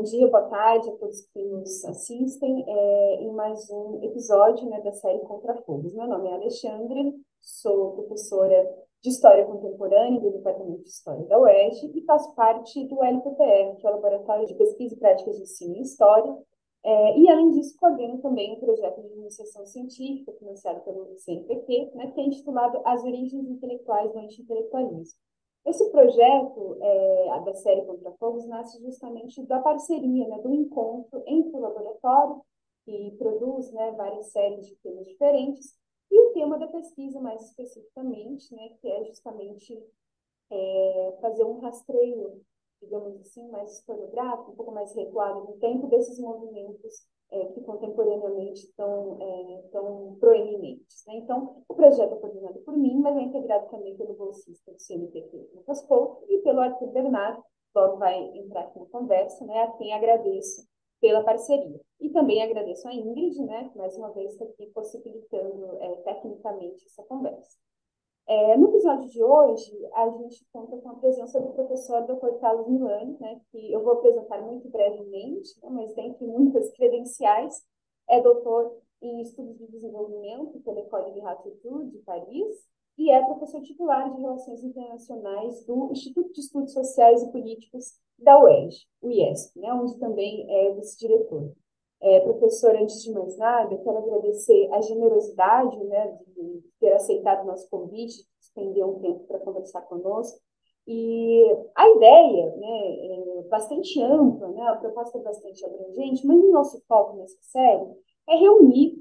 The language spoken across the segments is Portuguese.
Bom dia, boa tarde a todos que nos assistem é, em mais um episódio né, da série Contra Fogos. Meu nome é Alexandre, sou professora de História Contemporânea do Departamento de História da UERJ e faço parte do LPPR, que é o Laboratório de Pesquisa e Práticas de Ensino em História, é, e, além disso, coordeno também um projeto de iniciação científica financiado pelo CNPq, né, que é intitulado As Origens Intelectuais do Anti-Intelectualismo. Esse projeto é, da série Contra Fogos nasce justamente da parceria, né, do encontro entre o laboratório, que produz né, várias séries de temas diferentes, e o tema da pesquisa, mais especificamente, né, que é justamente é, fazer um rastreio, digamos assim, mais historiográfico, um pouco mais recuado no tempo desses movimentos é, que contemporaneamente estão, é, proeminentes. Né? Então, o projeto é coordenado por mim, mas é integrado também pelo bolsista do CNPq, Lucas Couto, e pelo Arthur Bernardo, logo vai entrar aqui na conversa, né, a quem agradeço pela parceria. E também agradeço a Ingrid, né, que mais uma vez está aqui possibilitando é, tecnicamente essa conversa. É, no episódio de hoje, a gente conta com a presença do professor Dr. Carlos Milani, né, que eu vou apresentar muito brevemente, né, mas dentre muitas credenciais, é doutor em Estudos de Desenvolvimento pela École de Haute de Paris e é professor titular de Relações Internacionais do Instituto de Estudos Sociais e Políticos da UERJ, o IESP, né, onde também é vice-diretor. É, professor, antes de mais nada, quero agradecer a generosidade né, de ter aceitado o nosso convite, de despender um tempo para conversar conosco. E a ideia né, é bastante ampla, né, a proposta é bastante abrangente, mas o nosso foco nessa série é reunir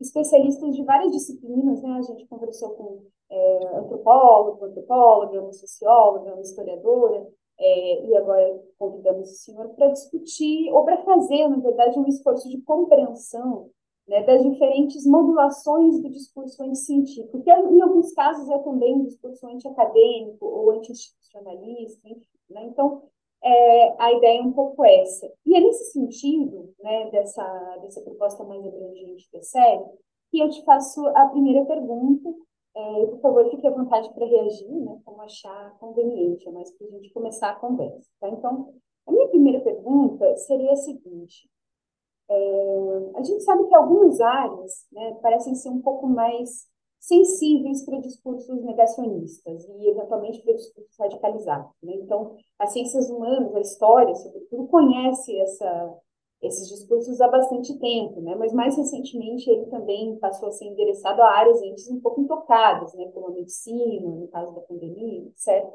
especialistas de várias disciplinas. Né? A gente conversou com é, antropólogo, antropóloga, uma socióloga, uma historiadora, é, e agora convidamos o senhor para discutir, ou para fazer, na verdade, um esforço de compreensão né, das diferentes modulações do discurso anticientífico, que em alguns casos é também um discurso anti-acadêmico ou anti-institucionalista, né? Então, é, a ideia é um pouco essa. E é nesse sentido, né, dessa, dessa proposta mais abrangente da série, que eu te faço a primeira pergunta, é, por favor, fique à vontade para reagir, né, como achar conveniente, é mais para a gente começar a conversa. Tá? Então, a minha primeira pergunta seria a seguinte: é, a gente sabe que algumas áreas né, parecem ser um pouco mais sensíveis para discursos negacionistas e, eventualmente, para discursos radicalizados. Né? Então, as ciências humanas, a história, sobretudo, conhece essa esses discursos há bastante tempo, né? mas mais recentemente ele também passou a ser endereçado a áreas antes um pouco intocadas, né? como a medicina, no caso da pandemia, etc.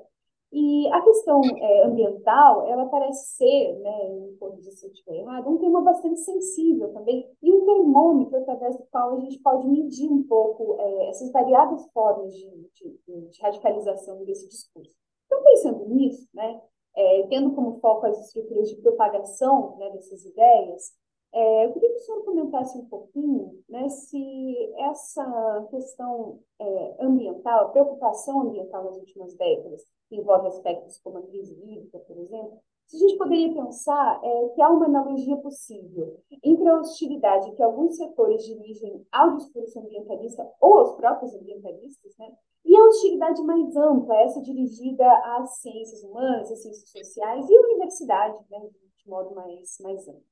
E a questão é, ambiental, ela parece ser, né, pouco de se eu estiver errado, um tema bastante sensível também, e um termômetro através do qual a gente pode medir um pouco é, essas variadas formas de, de, de radicalização desse discurso. Então, pensando nisso, né, é, tendo como foco as estruturas de propagação né, dessas ideias, é, eu queria que o senhor comentasse um pouquinho né, se essa questão é, ambiental, a preocupação ambiental nas últimas décadas, que envolve aspectos como a crise hídrica, por exemplo, a gente poderia pensar é, que há uma analogia possível entre a hostilidade que alguns setores dirigem ao discurso ambientalista ou aos próprios ambientalistas, né, e a hostilidade mais ampla, essa dirigida às ciências humanas, às ciências sociais e à universidade, né, de modo mais, mais amplo.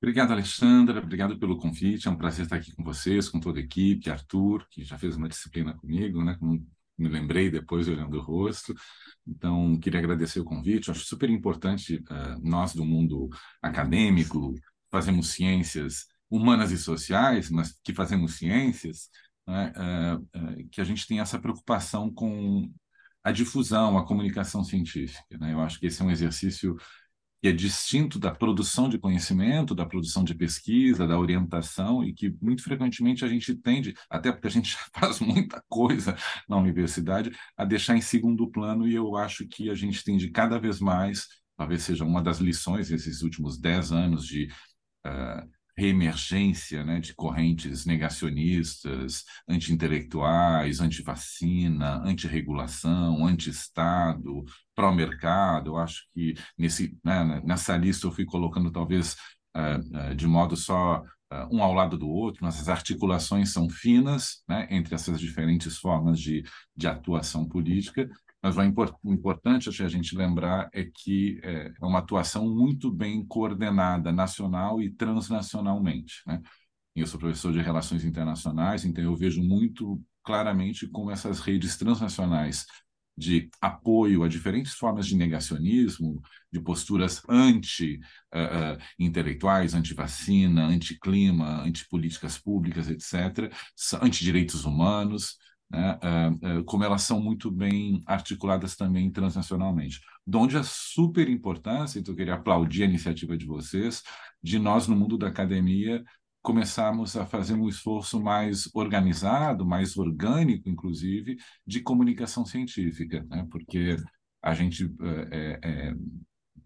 Obrigado, Alexandra. Obrigado pelo convite. É um prazer estar aqui com vocês, com toda a equipe. Arthur, que já fez uma disciplina comigo, né? Como me lembrei depois olhando o rosto. Então, queria agradecer o convite. acho super importante uh, nós do mundo acadêmico fazemos ciências humanas e sociais, mas que fazemos ciências, né, uh, uh, que a gente tem essa preocupação com a difusão, a comunicação científica. Né? Eu acho que esse é um exercício que é distinto da produção de conhecimento, da produção de pesquisa, da orientação, e que muito frequentemente a gente tende, até porque a gente já faz muita coisa na universidade, a deixar em segundo plano, e eu acho que a gente tende cada vez mais, talvez seja uma das lições desses últimos dez anos de uh, reemergência né, de correntes negacionistas, anti-intelectuais, anti-vacina, anti-regulação, anti-Estado, pró-mercado. Eu acho que nesse, né, nessa lista eu fui colocando talvez uh, uh, de modo só um ao lado do outro, mas as articulações são finas né, entre essas diferentes formas de, de atuação política. Mas o importante a gente lembrar é que é, é uma atuação muito bem coordenada nacional e transnacionalmente. Né? Eu sou professor de relações internacionais, então eu vejo muito claramente como essas redes transnacionais de apoio a diferentes formas de negacionismo, de posturas anti-intelectuais, uh, uh, anti-vacina, anti-clima, anti-políticas públicas, etc., anti-direitos humanos, né, uh, como elas são muito bem articuladas também transnacionalmente. De onde a super importância, então eu queria aplaudir a iniciativa de vocês, de nós no mundo da academia começarmos a fazer um esforço mais organizado, mais orgânico, inclusive, de comunicação científica, né? porque a gente é, é,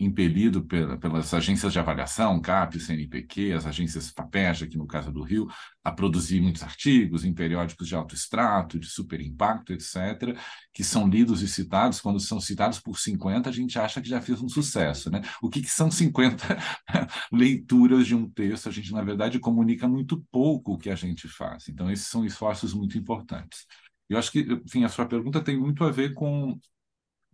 impelido pela, pelas agências de avaliação, CAP, CNPq, as agências FAPEJ, aqui no caso do Rio, a produzir muitos artigos em periódicos de alto extrato, de super impacto, etc., que são lidos e citados. Quando são citados por 50, a gente acha que já fez um sucesso. Né? O que, que são 50 leituras de um texto? A gente, na verdade, comunica muito pouco o que a gente faz. Então, esses são esforços muito importantes. Eu acho que, enfim, a sua pergunta tem muito a ver com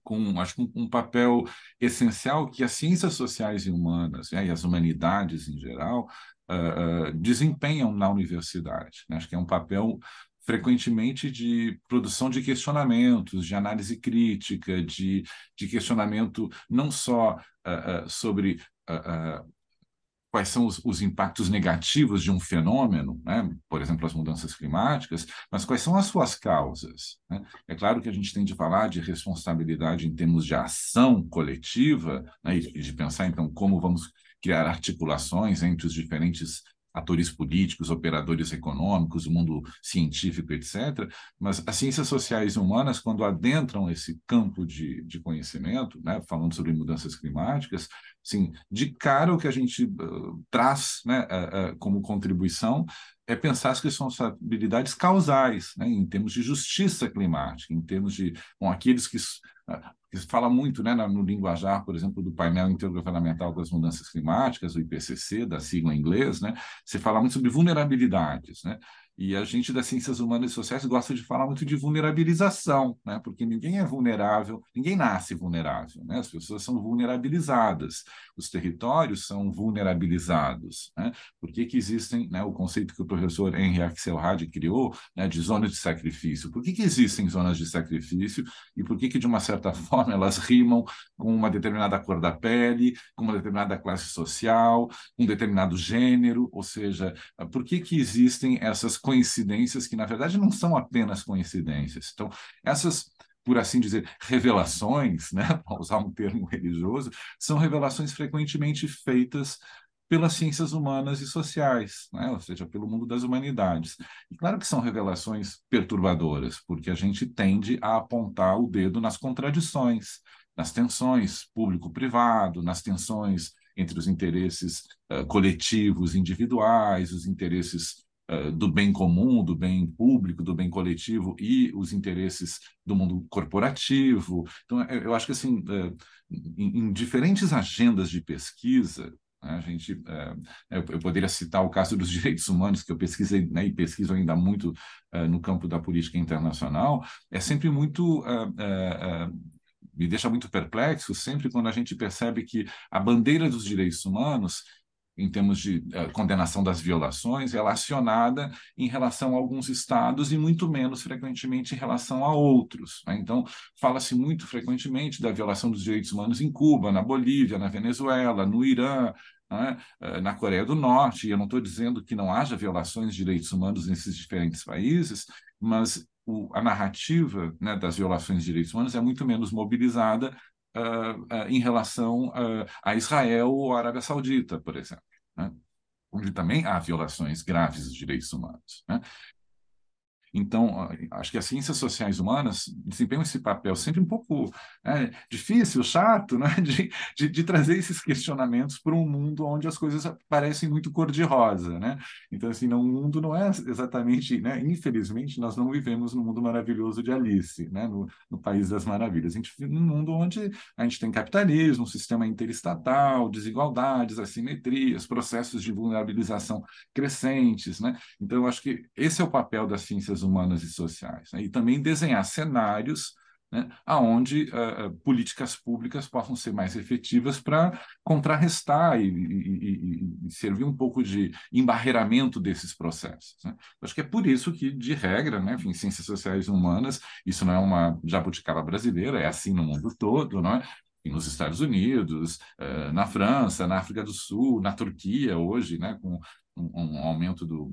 com acho um, um papel essencial que as ciências sociais e humanas né, e as humanidades em geral uh, uh, desempenham na universidade. Né? Acho que é um papel frequentemente de produção de questionamentos, de análise crítica, de, de questionamento não só uh, sobre quais são os, os, impactos negativos de um fenômeno, né? por exemplo, as mudanças climáticas, mas quais são as suas causas. Né? É claro que a gente tem de falar de responsabilidade em termos de ação coletiva, né? e de pensar, então, como vamos criar articulações entre os diferentes atores políticos, operadores econômicos, o mundo científico, etc. Mas as ciências sociais e humanas, quando adentram esse campo de, de conhecimento, né, falando sobre mudanças climáticas, sim, de cara o que a gente uh, traz né, uh, uh, como contribuição é pensar as responsabilidades causais, né, em termos de justiça climática, em termos de bom, aqueles que que fala muito né, no linguajar, por exemplo, do painel intergovernamental das mudanças climáticas, o IPCC, da sigla em inglês, né, se fala muito sobre vulnerabilidades, né, e a gente das ciências humanas e sociais gosta de falar muito de vulnerabilização, né? porque ninguém é vulnerável, ninguém nasce vulnerável, né? as pessoas são vulnerabilizadas, os territórios são vulnerabilizados. Né? Por que, que existem né, o conceito que o professor Henry Axelrad criou né, de zonas de sacrifício? Por que, que existem zonas de sacrifício e por que, que, de uma certa forma, elas rimam com uma determinada cor da pele, com uma determinada classe social, um determinado gênero? Ou seja, por que, que existem essas coincidências que, na verdade, não são apenas coincidências. Então, essas, por assim dizer, revelações, né, para usar um termo religioso, são revelações frequentemente feitas pelas ciências humanas e sociais, né? ou seja, pelo mundo das humanidades. E claro que são revelações perturbadoras, porque a gente tende a apontar o dedo nas contradições, nas tensões público-privado, nas tensões entre os interesses uh, coletivos individuais, os interesses do bem comum, do bem público, do bem coletivo e os interesses do mundo corporativo. Então, eu acho que assim, eh, em, diferentes agendas de pesquisa, né, a gente, eh, eu poderia citar o caso dos direitos humanos, que eu pesquisei né, e pesquiso ainda muito no campo da política internacional, é sempre muito me deixa muito perplexo sempre quando a gente percebe que a bandeira dos direitos humanos em termos de uh, condenação das violações, relacionada em relação a alguns estados e muito menos frequentemente em relação a outros. Né? Então, fala-se muito frequentemente da violação dos direitos humanos em Cuba, na Bolívia, na Venezuela, no Irã, né? uh, na Coreia do Norte. E eu não estou dizendo que não haja violações de direitos humanos nesses diferentes países, mas o, a narrativa né, das violações de direitos humanos é muito menos mobilizada em relação uh, a Israel ou à Arábia Saudita, por exemplo, né? onde também há violações graves dos direitos humanos. Né? Então, acho que as ciências sociais humanas desempenham esse papel sempre um pouco é, difícil, chato, né? de, de, de trazer esses questionamentos para um mundo onde as coisas parecem muito cor-de-rosa. Né? Então, assim, não, o mundo não é exatamente, né? infelizmente, nós não vivemos no mundo maravilhoso de Alice, né? no, no País das Maravilhas. A gente vive num mundo onde a gente tem capitalismo, um sistema interestatal, desigualdades, assimetrias, processos de vulnerabilização crescentes. Né? Então, eu acho que esse é o papel das ciências humanas e sociais. Né? E também desenhar cenários né, aonde uh, políticas públicas possam ser mais efetivas para contrarrestar e, e, e, servir um pouco de embarreiramento desses processos. Né? Acho que é por isso que, de regra, né, enfim, ciências sociais e humanas, isso não é uma jabuticaba brasileira, é assim no mundo todo, não é? nos Estados Unidos, uh, na França, na África do Sul, na Turquia hoje, né, com um, um aumento do,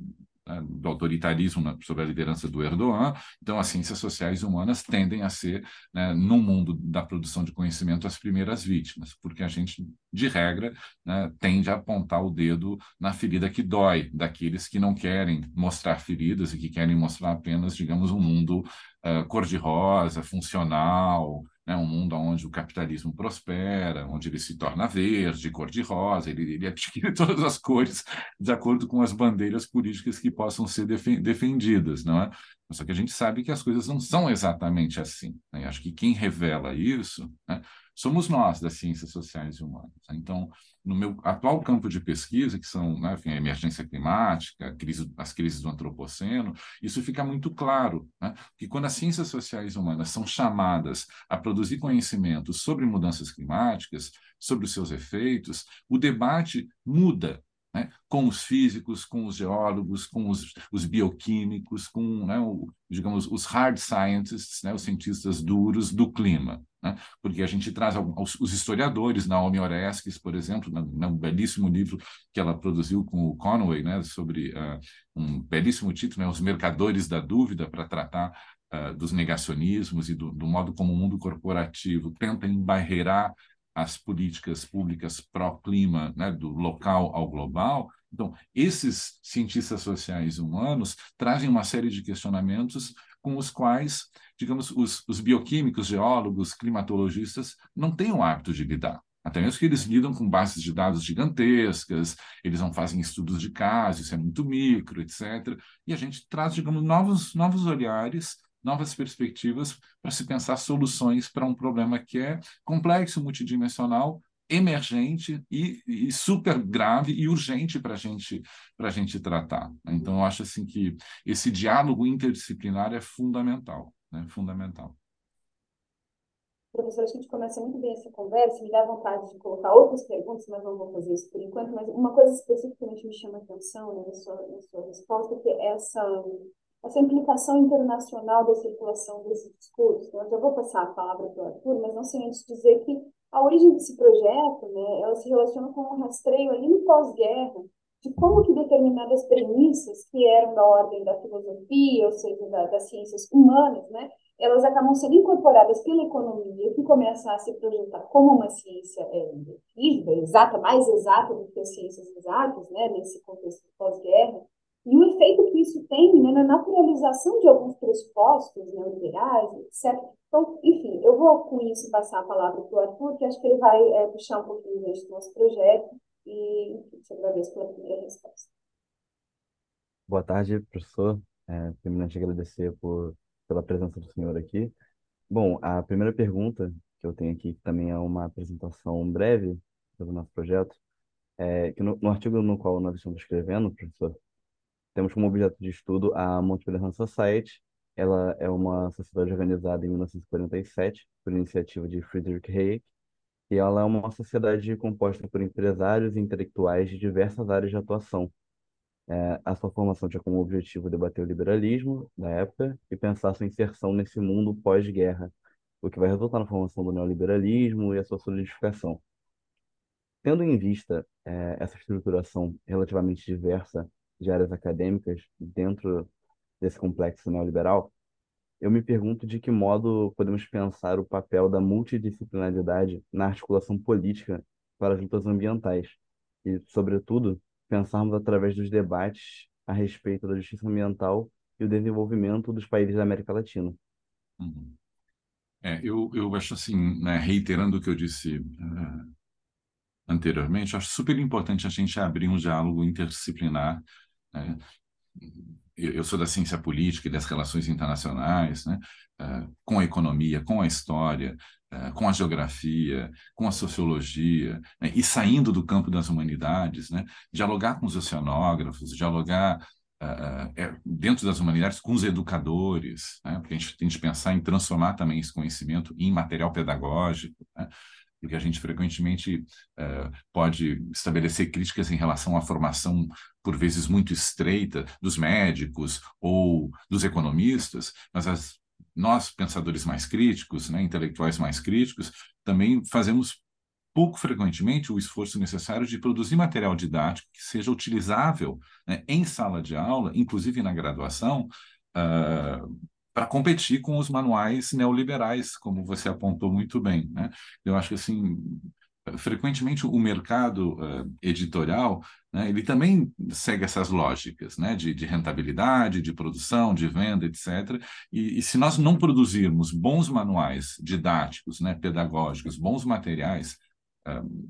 do autoritarismo na, sob a liderança do Erdogan. Então, as ciências sociais humanas tendem a ser, né, no mundo da produção de conhecimento, as primeiras vítimas, porque a gente, de regra, né, tende a apontar o dedo na ferida que dói, daqueles que não querem mostrar feridas e que querem mostrar apenas, digamos, um mundo uh, cor-de-rosa, funcional, né, um mundo onde o capitalismo prospera, onde ele se torna verde, cor-de-rosa, ele, ele adquire todas as cores de acordo com as bandeiras políticas que possam ser defendidas, não é? Só que a gente sabe que as coisas não são exatamente assim. Né? Acho que quem revela isso né, somos nós, das ciências sociais e humanas. Então, no meu atual campo de pesquisa, que são né, enfim, a emergência climática, a crise, as crises do antropoceno, isso fica muito claro, né, que quando as ciências sociais e humanas são chamadas a produzir conhecimento sobre mudanças climáticas, sobre os seus efeitos, o debate muda né, com os físicos, com os geólogos, com os, os bioquímicos, com, né, o, digamos, os hard scientists, né, os cientistas duros do clima. Né? Porque a gente traz os, os historiadores, Naomi Oreskes, por exemplo, num belíssimo livro que ela produziu com o Conway, né, sobre uh, um belíssimo título, né, Os Mercadores da Dúvida, para tratar uh, dos negacionismos e do, do modo como o mundo corporativo tenta embarreirar as políticas públicas pró-clima, né, do local ao global. Então, esses cientistas sociais humanos trazem uma série de questionamentos com os quais, digamos, os, os bioquímicos, geólogos, climatologistas não têm o hábito de lidar. Até mesmo que eles lidam com bases de dados gigantescas, eles não fazem estudos de caso, isso é muito micro, etc. E a gente traz, digamos, novos, novos olhares novas perspectivas para se pensar soluções para um problema que é complexo, multidimensional, emergente e, e super grave e urgente para gente, a gente tratar. Né? Então, eu acho assim que esse diálogo interdisciplinar é fundamental, né? fundamental. Professor, acho que a gente começa muito bem essa conversa, me dá vontade de colocar outras perguntas, mas não vou fazer isso por enquanto, mas uma coisa especificamente me chama a atenção né, na, sua, na sua resposta, que é essa essa implicação internacional da circulação desses discursos. Então, eu já vou passar a palavra para o Arthur, mas não sem antes dizer que a origem desse projeto, né, ela se relaciona com um rastreio ali no pós-guerra de como que determinadas premissas que eram da ordem da filosofia, ou seja, da, das ciências humanas, né, elas acabam sendo incorporadas pela economia, que começa a se projetar como uma ciência é, física, exata, mais exata do que as ciências exatas, né, nesse contexto pós-guerra, e o efeito que isso tem né, na naturalização de alguns pressupostos neoliberais, etc. Então, enfim, eu vou com isso passar a palavra para o Arthur, que acho que ele vai é, puxar um pouquinho do nosso projeto, e te agradeço pela primeira resposta. Boa tarde, professor. É, agradecer por, pela presença do senhor aqui. Bom, a primeira pergunta que eu tenho aqui, que também é uma apresentação breve do nosso projeto, é que no, no artigo no qual nós estamos escrevendo, professor, temos como objeto de estudo a Mount Pelerin Society. Ela é uma sociedade organizada em 1947 por iniciativa de Friedrich Hayek, e ela é uma sociedade composta por empresários e intelectuais de diversas áreas de atuação. É, a sua formação tinha como objetivo debater o liberalismo da época e pensar sua inserção nesse mundo pós-guerra, o que vai resultar na formação do neoliberalismo e a sua solidificação. Tendo em vista é, essa estruturação relativamente diversa de áreas acadêmicas dentro desse complexo neoliberal, eu me pergunto de que modo podemos pensar o papel da multidisciplinaridade na articulação política para as lutas ambientais e, sobretudo, pensarmos através dos debates a respeito da justiça ambiental e o desenvolvimento dos países da América Latina. Uhum. É, eu, eu acho assim, né, reiterando o que eu disse uh, anteriormente, acho super importante a gente abrir um diálogo interdisciplinar. Né? Eu, sou da ciência política e das relações internacionais, né? Uh, com a economia, com a história, uh, com a geografia, com a sociologia, né? e saindo do campo das humanidades, né? dialogar com os oceanógrafos, dialogar uh, dentro das humanidades com os educadores, né? porque a gente tem que pensar em transformar também esse conhecimento em material pedagógico, né? Porque a gente frequentemente uh, pode estabelecer críticas em relação à formação, por vezes muito estreita, dos médicos ou dos economistas, mas as, nós, pensadores mais críticos, né, intelectuais mais críticos, também fazemos pouco frequentemente o esforço necessário de produzir material didático que seja utilizável né, em sala de aula, inclusive na graduação, uh, para competir com os manuais neoliberais, como você apontou muito bem. Né? Eu acho que assim frequentemente o mercado uh, editorial né, ele também segue essas lógicas né, de, de, rentabilidade, de produção, de venda, etc. E, e, se nós não produzirmos bons manuais didáticos, né, pedagógicos, bons materiais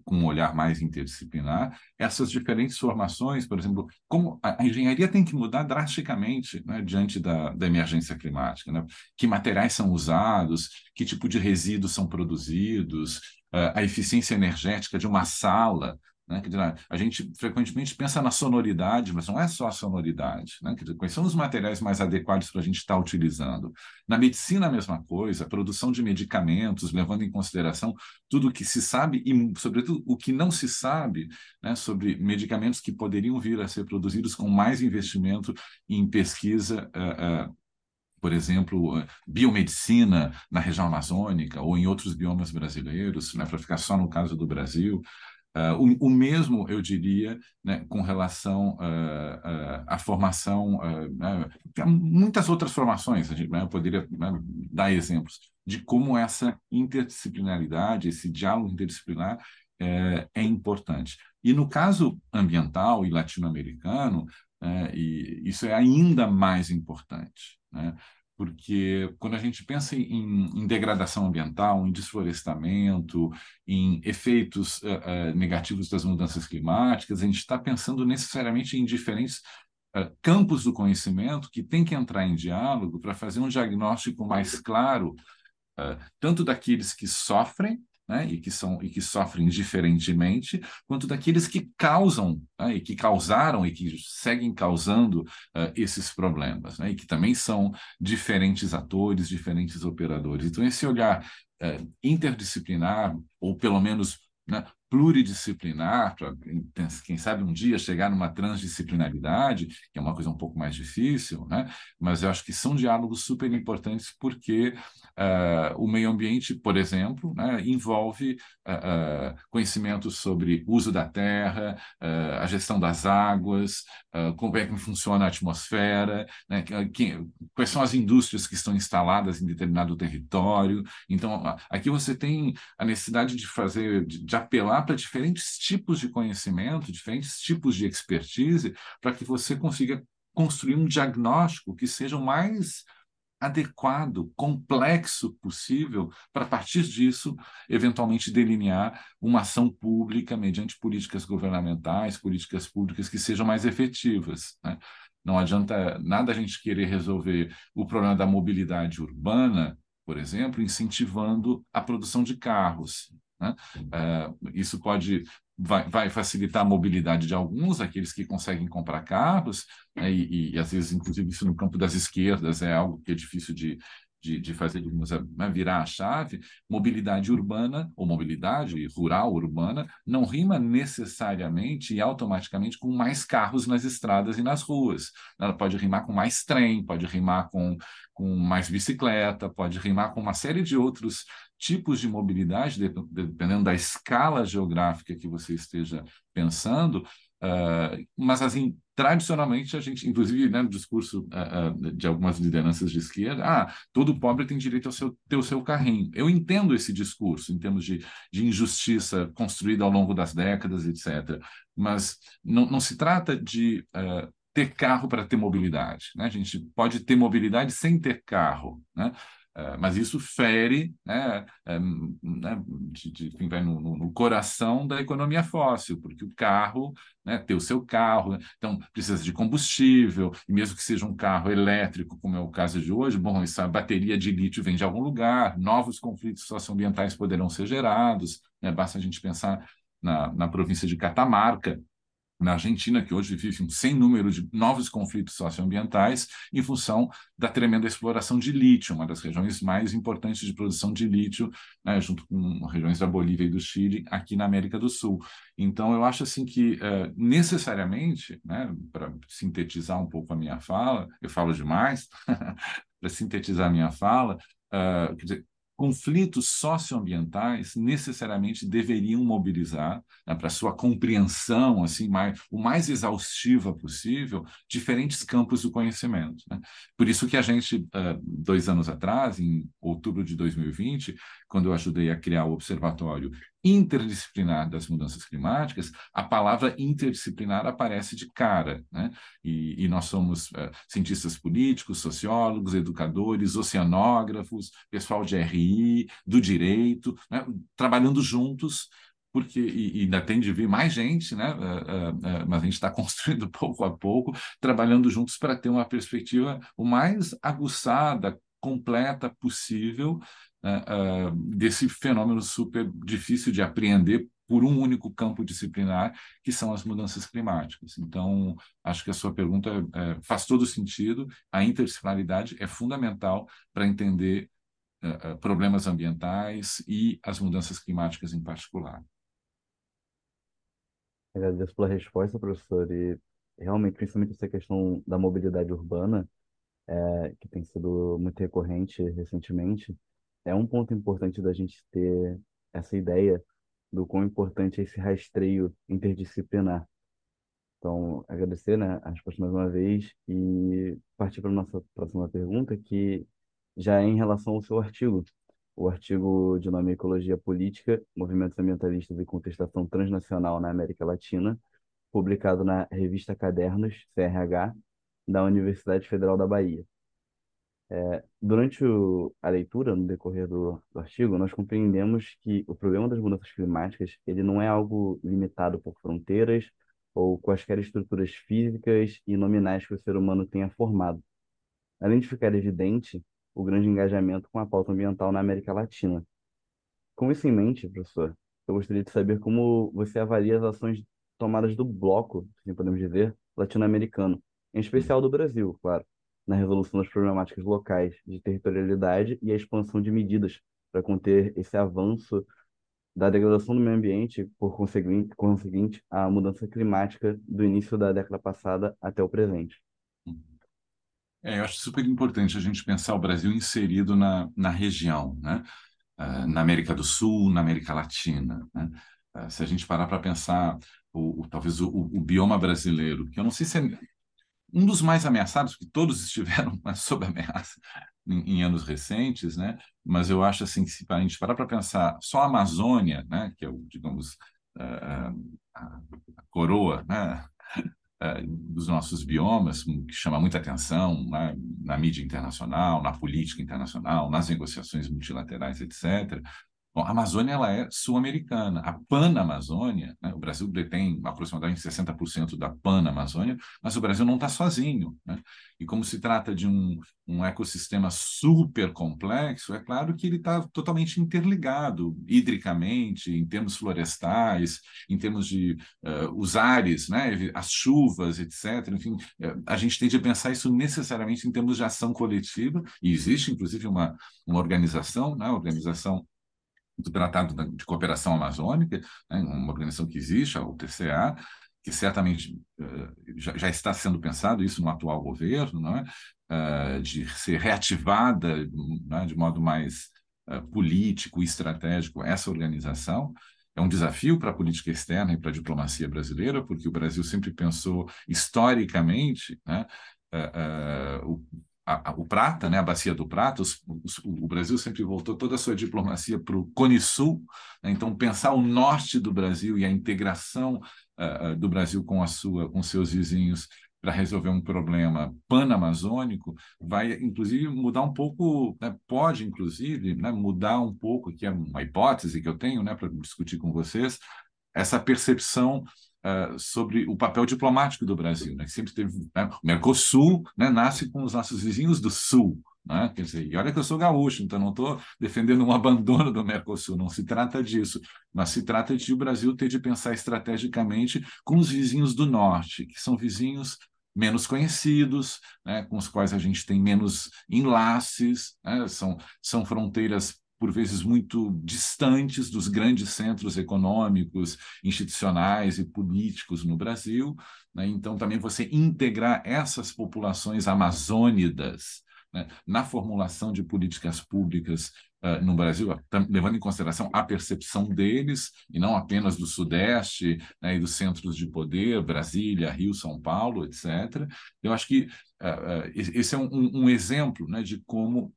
com um olhar mais interdisciplinar, essas diferentes formações, por exemplo, como a, engenharia tem que mudar drasticamente né, diante da, da emergência climática, né? que materiais são usados, que tipo de resíduos são produzidos, a eficiência energética de uma sala, né? A gente frequentemente pensa na sonoridade, mas não é só a sonoridade. Né? Quais são os materiais mais adequados para a gente estar utilizando? Na medicina, a mesma coisa, produção de medicamentos, levando em consideração tudo o que se sabe e, sobretudo, o que não se sabe né, sobre medicamentos que poderiam vir a ser produzidos com mais investimento em pesquisa. Uh, uh, por exemplo, biomedicina na região amazônica ou em outros biomas brasileiros, né, para ficar só no caso do Brasil, Uh, o, o, mesmo, eu diria, né, com relação uh, uh, à formação, né, muitas outras formações, a gente né, poderia né, dar exemplos de como essa interdisciplinaridade, esse diálogo interdisciplinar é, é importante. E no caso ambiental e latino-americano, é, e isso é ainda mais importante. Né? Porque quando a gente pensa em, em degradação ambiental, em desflorestamento, em efeitos uh, uh, negativos das mudanças climáticas, a gente está pensando necessariamente em diferentes uh, campos do conhecimento que tem que entrar em diálogo para fazer um diagnóstico mais claro, tanto daqueles que sofrem né, e que são e que sofrem diferentemente, quanto daqueles que causam né, e que causaram e que seguem causando uh, esses problemas, né, e que também são diferentes atores, diferentes operadores. Então esse olhar uh, interdisciplinar ou pelo menos né, pluridisciplinar, para quem sabe um dia chegar numa transdisciplinaridade, que é uma coisa um pouco mais difícil, né? mas eu acho que são diálogos super importantes porque uh, o meio ambiente, por exemplo, né, envolve uh, uh, conhecimentos sobre uso da terra, a gestão das águas, como é que funciona a atmosfera, né, quais são as indústrias que estão instaladas em determinado território. Então, aqui você tem a necessidade de fazer, de, de apelar para diferentes tipos de conhecimento, diferentes tipos de expertise, para que você consiga construir um diagnóstico que seja o mais adequado, complexo possível, para a partir disso, eventualmente delinear uma ação pública mediante políticas governamentais, políticas públicas que sejam mais efetivas. Né? Não adianta nada a gente querer resolver o problema da mobilidade urbana, por exemplo, incentivando a produção de carros. Né? Uh, isso pode vai, vai, facilitar a mobilidade de alguns, aqueles que conseguem comprar carros, né? e, e, às vezes, inclusive, isso no campo das esquerdas é algo que é difícil de, de, de fazer, digamos, né, virar a chave, mobilidade urbana ou mobilidade rural urbana não rima necessariamente e automaticamente com mais carros nas estradas e nas ruas. Ela pode rimar com mais trem, pode rimar com, com mais bicicleta, pode rimar com uma série de outros tipos de mobilidade, dependendo da escala geográfica que você esteja pensando, Uh, mas, assim, tradicionalmente, a gente, inclusive né, no discurso uh, uh, de algumas lideranças de esquerda, ah, todo pobre tem direito ao seu, ter o seu carrinho. Eu entendo esse discurso em termos de, de injustiça construída ao longo das décadas, etc. Mas não, não se trata de ter carro para ter mobilidade. Né? A gente pode ter mobilidade sem ter carro, né? Uh, mas isso fere, né, um, né de, de, vai no, no, coração da economia fóssil, porque o carro, né, ter o seu carro, então precisa de combustível, e mesmo que seja um carro elétrico, como é o caso de hoje, bom, essa bateria de lítio vem de algum lugar, novos conflitos socioambientais poderão ser gerados, né, basta a gente pensar na, na província de Catamarca, na Argentina, que hoje vive um sem número de novos conflitos socioambientais em função da tremenda exploração de lítio, uma das regiões mais importantes de produção de lítio, né, junto com regiões da Bolívia e do Chile, aqui na América do Sul. Então, eu acho assim que, uh, necessariamente, né, para sintetizar um pouco a minha fala, eu falo demais, para sintetizar a minha fala, uh, quer dizer, conflitos socioambientais necessariamente deveriam mobilizar né, para sua compreensão assim mais, o mais exaustiva possível diferentes campos do conhecimento. Né? Por isso que a gente uh, dois anos atrás, em outubro de 2020, quando eu ajudei a criar o observatório interdisciplinar das mudanças climáticas, a palavra interdisciplinar aparece de cara, né? E, e nós somos uh, cientistas políticos, sociólogos, educadores, oceanógrafos, pessoal de RI, do direito, né? trabalhando juntos porque e, e, ainda tem de vir mais gente, né? Uh, uh, uh, mas a gente está construindo pouco a pouco, trabalhando juntos para ter uma perspectiva o mais aguçada, completa possível uh, desse fenômeno super difícil de apreender por um único campo disciplinar, que são as mudanças climáticas. Então, acho que a sua pergunta é, faz todo sentido. A interdisciplinaridade é fundamental para entender uh, problemas ambientais e as mudanças climáticas em particular. Agradeço pela resposta, professor. E realmente, principalmente essa questão da mobilidade urbana, é, que tem sido muito recorrente recentemente, é um ponto importante da gente ter essa ideia do quão importante é esse rastreio interdisciplinar. Então, agradecer, né, a resposta mais uma vez e partir para a nossa próxima pergunta, que já é em relação ao seu artigo, o artigo de nome Ecologia Política, Movimentos Ambientalistas e Contestação Transnacional na América Latina, publicado na revista Cadernos, CRH, da Universidade Federal da Bahia. É, durante o, a leitura, no decorrer do, do artigo, nós compreendemos que o problema das mudanças climáticas ele não é algo limitado por fronteiras ou quaisquer estruturas físicas e nominais que o ser humano tenha formado. Além de ficar evidente o grande engajamento com a pauta ambiental na América Latina. Com isso em mente, professor, eu gostaria de saber como você avalia as ações tomadas do bloco, se podemos dizer, latino-americano, em especial do Brasil, claro na resolução das problemáticas locais de territorialidade e a expansão de medidas para conter esse avanço da degradação do meio ambiente, por conseguinte, conseguinte, a mudança climática do início da década passada até o presente. É, eu acho super importante a gente pensar o Brasil inserido na, na região, né? Uh, na América do Sul, na América Latina. Né? Uh, se a gente parar para pensar o, o talvez o, o, bioma brasileiro, que eu não sei se é um dos mais ameaçados, porque todos estiveram sob ameaça em, em, anos recentes, né? Mas eu acho assim que se a gente parar para pensar, só a Amazônia, né, que é o, digamos, a, a coroa, né, dos nossos biomas, que chama muita atenção né, na mídia internacional, na política internacional, nas negociações multilaterais, etc. Bom, a Amazônia ela é sul-americana. A Pan-Amazônia, né, o Brasil detém aproximadamente 60% da Pan-Amazônia, mas o Brasil não está sozinho. Né? E como se trata de um, um ecossistema super complexo, é claro que ele está totalmente interligado hidricamente, em termos florestais, em termos de uh, os ares, né, as chuvas, etc. Enfim, uh, a gente tem de pensar isso necessariamente em termos de ação coletiva, e existe, inclusive, uma, uma organização, né, a organização do Tratado de Cooperação Amazônica, né, uma organização que existe, a UTCA, que certamente uh, já, já, está sendo pensado isso no atual governo? Uh, de ser reativada né, de modo mais uh, político e estratégico essa organização. É um desafio para a política externa e para a diplomacia brasileira, porque o Brasil sempre pensou historicamente né, o a, a, o Prata, né, a bacia do Prata, os, os, o Brasil sempre voltou toda a sua diplomacia para o Cone Sul, né, então pensar o norte do Brasil e a integração uh, do Brasil com a sua, com seus vizinhos para resolver um problema panamazônico vai, inclusive, mudar um pouco, né, pode, inclusive, né, mudar um pouco, que é uma hipótese que eu tenho né, para discutir com vocês, essa percepção uh, sobre o papel diplomático do Brasil. Né? Sempre teve, né, o Mercosul né, nasce com os nossos vizinhos do Sul, né? Quer dizer, e olha que eu sou gaúcho, então não estou defendendo um abandono do Mercosul, não se trata disso, mas se trata de o Brasil ter de pensar estrategicamente com os vizinhos do Norte, que são vizinhos menos conhecidos, né, com os quais a gente tem menos enlaces, né, são, são fronteiras por vezes muito distantes dos grandes centros econômicos, institucionais e políticos no Brasil. Né? Então, também você integrar essas populações amazônidas né, na formulação de políticas públicas uh, no Brasil, levando em consideração a percepção deles, e não apenas do Sudeste né, e dos centros de poder, Brasília, Rio, São Paulo, etc. Eu acho que uh, uh, esse é um, um exemplo né, de como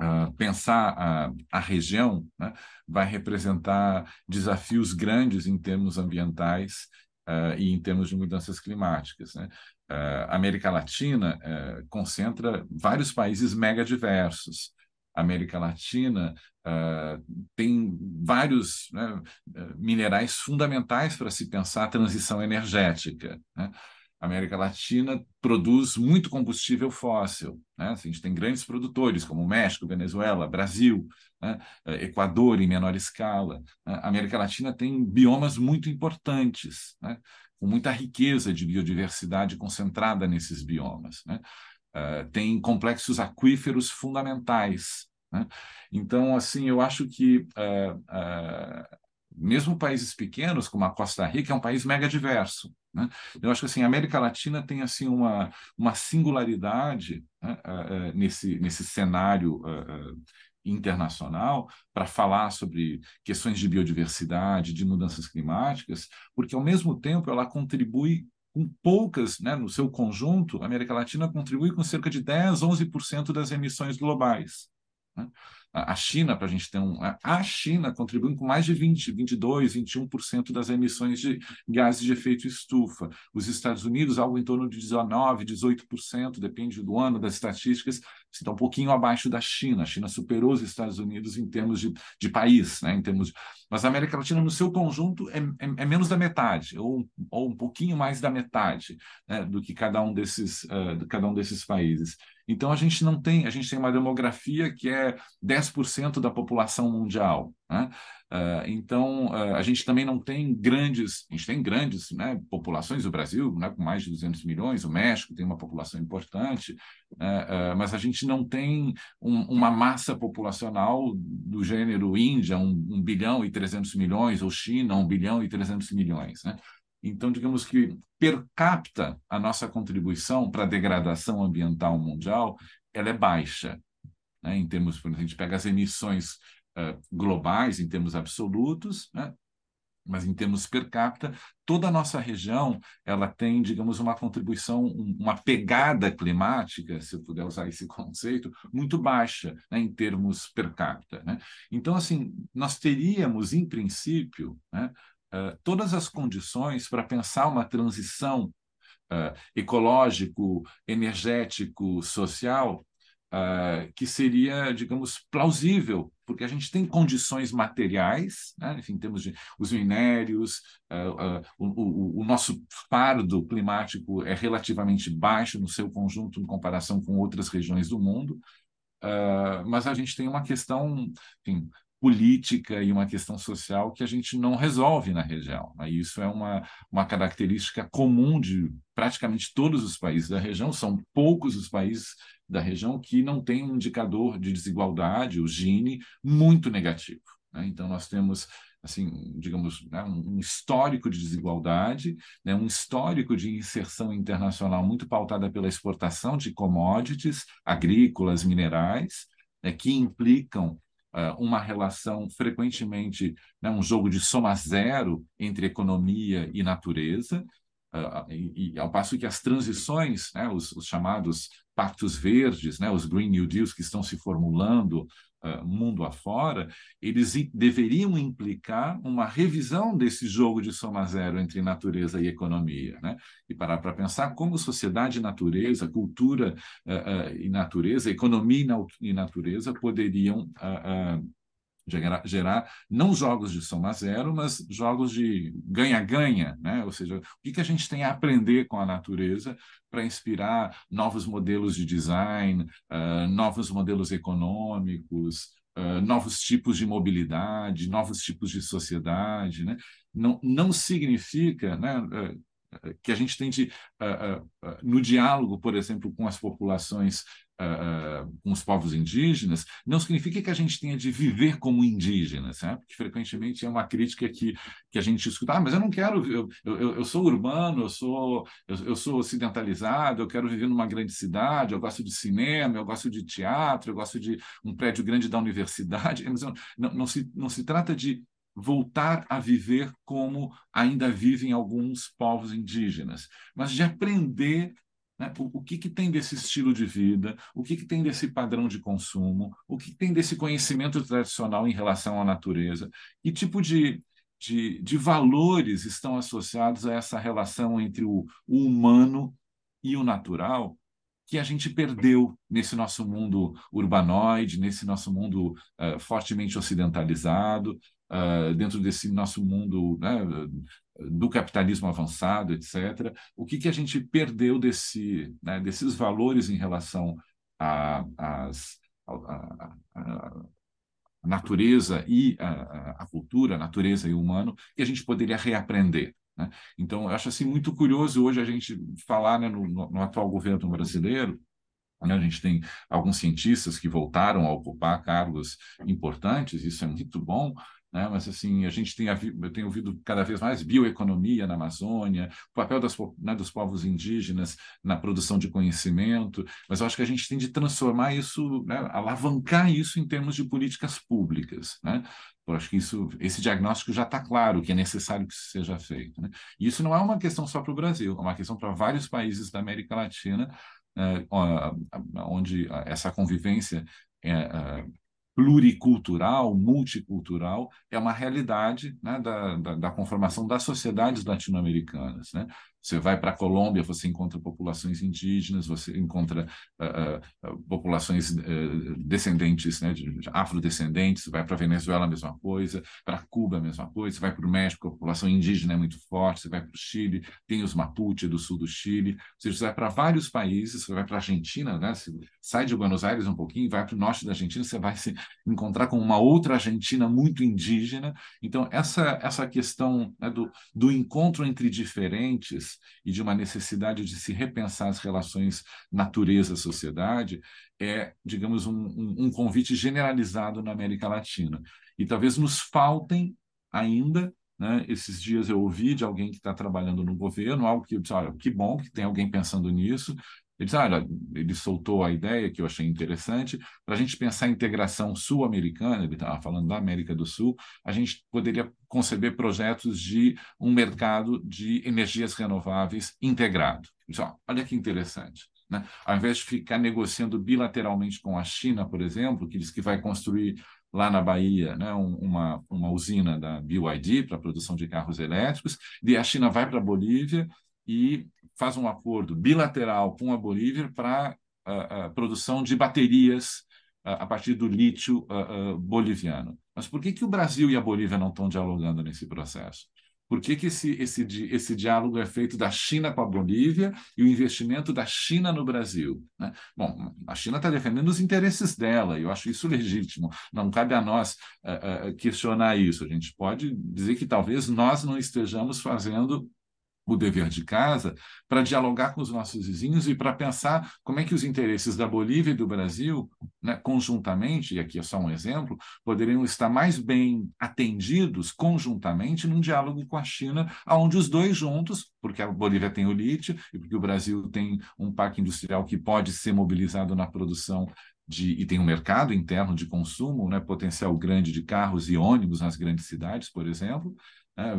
Uh, pensar a, a região né, vai representar desafios grandes em termos ambientais uh, e em termos de mudanças climáticas. Né? Uh, a América Latina concentra vários países mega diversos. A América Latina tem vários né, minerais fundamentais para se pensar a transição energética. Né? A América Latina produz muito combustível fóssil. Né? A gente tem grandes produtores, como México, Venezuela, Brasil, né? Eh, Equador em menor escala. Né? A América Latina tem biomas muito importantes, né? com muita riqueza de biodiversidade concentrada nesses biomas. Né? Uh, tem complexos aquíferos fundamentais. Né? Então, assim, eu acho que uh, uh, mesmo países pequenos, como a Costa Rica, é um país mega diverso. Né? Eu acho que assim, a América Latina tem assim uma, uma singularidade né, uh, uh, nesse, nesse cenário uh, internacional para falar sobre questões de biodiversidade, de mudanças climáticas, porque ao mesmo tempo ela contribui com poucas, né, no seu conjunto, a América Latina contribui com cerca de 10, 11% das emissões globais. Né? A China, para a gente ter um. A China contribui com mais de 20, 22, 21% das emissões de gases de efeito estufa. Os Estados Unidos, algo em torno de 19, 18%, depende do ano, das estatísticas, está um pouquinho abaixo da China. A China superou os Estados Unidos em termos de, de país, né? em termos de... mas a América Latina, no seu conjunto, é, é, é menos da metade, ou, ou um pouquinho mais da metade né? do que cada um desses, uh, cada um desses países. Então, a gente não tem, a gente tem uma demografia que é 10% da população mundial. Né? Uh, então, uh, a gente também não tem grandes, a gente tem grandes né, populações, o Brasil, né, com mais de 200 milhões, o México tem uma população importante, uh, mas a gente não tem um, uma massa populacional do gênero Índia, 1 um, um, bilhão e 300 milhões, ou China, 1 um bilhão e 300 milhões. Né? Então, digamos que per capita a nossa contribuição para a degradação ambiental mundial ela é baixa. Né? Em termos, a gente pega as emissões uh, globais, em termos absolutos, né? mas em termos per capita, toda a nossa região ela tem, digamos, uma contribuição, uma pegada climática, se eu puder usar esse conceito, muito baixa né, em termos per capita. Né? Então, assim, nós teríamos, em princípio, né, uh, todas as condições para pensar uma transição uh, ecológico, energético, social, uh, que seria, digamos, plausível, porque a gente tem condições materiais, né? enfim, temos de, os minérios, o, o, o nosso fardo climático é relativamente baixo no seu conjunto em comparação com outras regiões do mundo, Uh, mas a gente tem uma questão enfim, política e uma questão social que a gente não resolve na região. Né? Isso é uma, uma característica comum de praticamente todos os países da região, são poucos os países da região que não têm um indicador de desigualdade, o Gini, muito negativo. Né? Então, nós temos assim, digamos, né, um histórico de desigualdade, né, um histórico de inserção internacional muito pautada pela exportação de commodities agrícolas, minerais, né, que implicam uma relação frequentemente, né, um jogo de soma zero entre economia e natureza, uh, e, e, ao passo que as transições, né, os, os, chamados pactos verdes, né, os Green New Deals que estão se formulando uh, mundo afora, eles deveriam implicar uma revisão desse jogo de soma zero entre natureza e economia, né? E parar para pensar como sociedade e natureza, cultura uh, uh, e natureza, economia e natureza poderiam gerar, gerar não jogos de soma zero, mas jogos de ganha-ganha, né? Ou seja, o que, que a gente tem a aprender com a natureza para inspirar novos modelos de design, uh, novos modelos econômicos, uh, novos tipos de mobilidade, novos tipos de sociedade, né? Não, não significa, né? Uh, que a gente tem de, no diálogo, por exemplo, com as populações uh, com os povos indígenas, não significa que a gente tenha de viver como indígenas, né? porque frequentemente é uma crítica que, que a gente escuta, ah, mas eu não quero, eu, eu, eu sou urbano, eu sou, eu, eu, sou ocidentalizado, eu quero viver numa grande cidade, eu gosto de cinema, eu gosto de teatro, eu gosto de um prédio grande da universidade, não, não, se, não se trata de voltar a viver como ainda vivem alguns povos indígenas, mas de aprender né? O, o que, que tem desse estilo de vida? O que, que tem desse padrão de consumo? O que, que tem desse conhecimento tradicional em relação à natureza? Que tipo de, de, de valores estão associados a essa relação entre o, o humano e o natural que a gente perdeu nesse nosso mundo urbanoide, nesse nosso mundo uh, fortemente ocidentalizado, uh, dentro desse nosso mundo né, do capitalismo avançado, etc. O que, que a gente perdeu desse, né, desses valores em relação à a, a, a, natureza e a, cultura, a natureza e o humano, que a gente poderia reaprender. Né? Então, eu acho assim muito curioso hoje a gente falar né, no, no atual governo brasileiro, né, a gente tem alguns cientistas que voltaram a ocupar cargos importantes, isso é muito bom, né? Mas assim a gente tem tenho ouvido cada vez mais bioeconomia na Amazônia, o papel das, né, dos povos indígenas na produção de conhecimento, mas eu acho que a gente tem de transformar isso, né, alavancar isso em termos de políticas públicas, né? Eu acho que isso, esse diagnóstico já está claro que é necessário que isso seja feito. Né? E isso não é uma questão só para o Brasil, é uma questão para vários países da América Latina, eh, onde essa convivência é, pluricultural, multicultural, é uma realidade né, da, da, da, conformação das sociedades latino-americanas. Né? Você vai para a Colômbia, você encontra populações indígenas, você encontra uh, uh, populações uh, descendentes, né, de, de afrodescendentes, vai para a Venezuela a mesma coisa, para Cuba a mesma coisa, você vai para o México, a população indígena é muito forte, você vai para o Chile, tem os Mapuche do sul do Chile, você vai para vários países, você vai para a Argentina, né, você sai de Buenos Aires um pouquinho, vai para o norte da Argentina, você vai se encontrar com uma outra Argentina muito indígena. Então, essa, essa questão né, do, do encontro entre diferentes e de uma necessidade de se repensar as relações natureza-sociedade é, digamos, um, um, um convite generalizado na América Latina. E talvez nos faltem ainda né? Esses dias eu ouvi de alguém que está trabalhando no governo, algo que, olha, que bom que tem alguém pensando nisso, ele disse, olha, ele soltou a ideia que eu achei interessante, para a gente pensar a integração sul-americana, ele estava falando da América do Sul, a gente poderia conceber projetos de um mercado de energias renováveis integrado. Disse, olha que interessante. Né? Ao invés de ficar negociando bilateralmente com a China, por exemplo, que diz que vai construir lá na Bahia né, uma, uma usina da BYD para produção de carros elétricos, e a China vai para a Bolívia e faz um acordo bilateral com a Bolívia para a, a, produção de baterias a, a partir do lítio boliviano. Mas por que, que o Brasil e a Bolívia não estão dialogando nesse processo? Por que, que esse, esse, esse diálogo é feito da China com a Bolívia e o investimento da China no Brasil? Né? Bom, a China está defendendo os interesses dela, e eu acho isso legítimo. Não cabe a nós uh, uh, questionar isso. A gente pode dizer que talvez nós não estejamos fazendo o dever de casa para dialogar com os nossos vizinhos e para pensar como é que os interesses da Bolívia e do Brasil, né, conjuntamente, e aqui é só um exemplo, poderiam estar mais bem atendidos conjuntamente num diálogo com a China, onde os dois juntos, porque a Bolívia tem o lítio e porque o Brasil tem um parque industrial que pode ser mobilizado na produção de, e tem um mercado interno de consumo, né, potencial grande de carros e ônibus nas grandes cidades, por exemplo, né,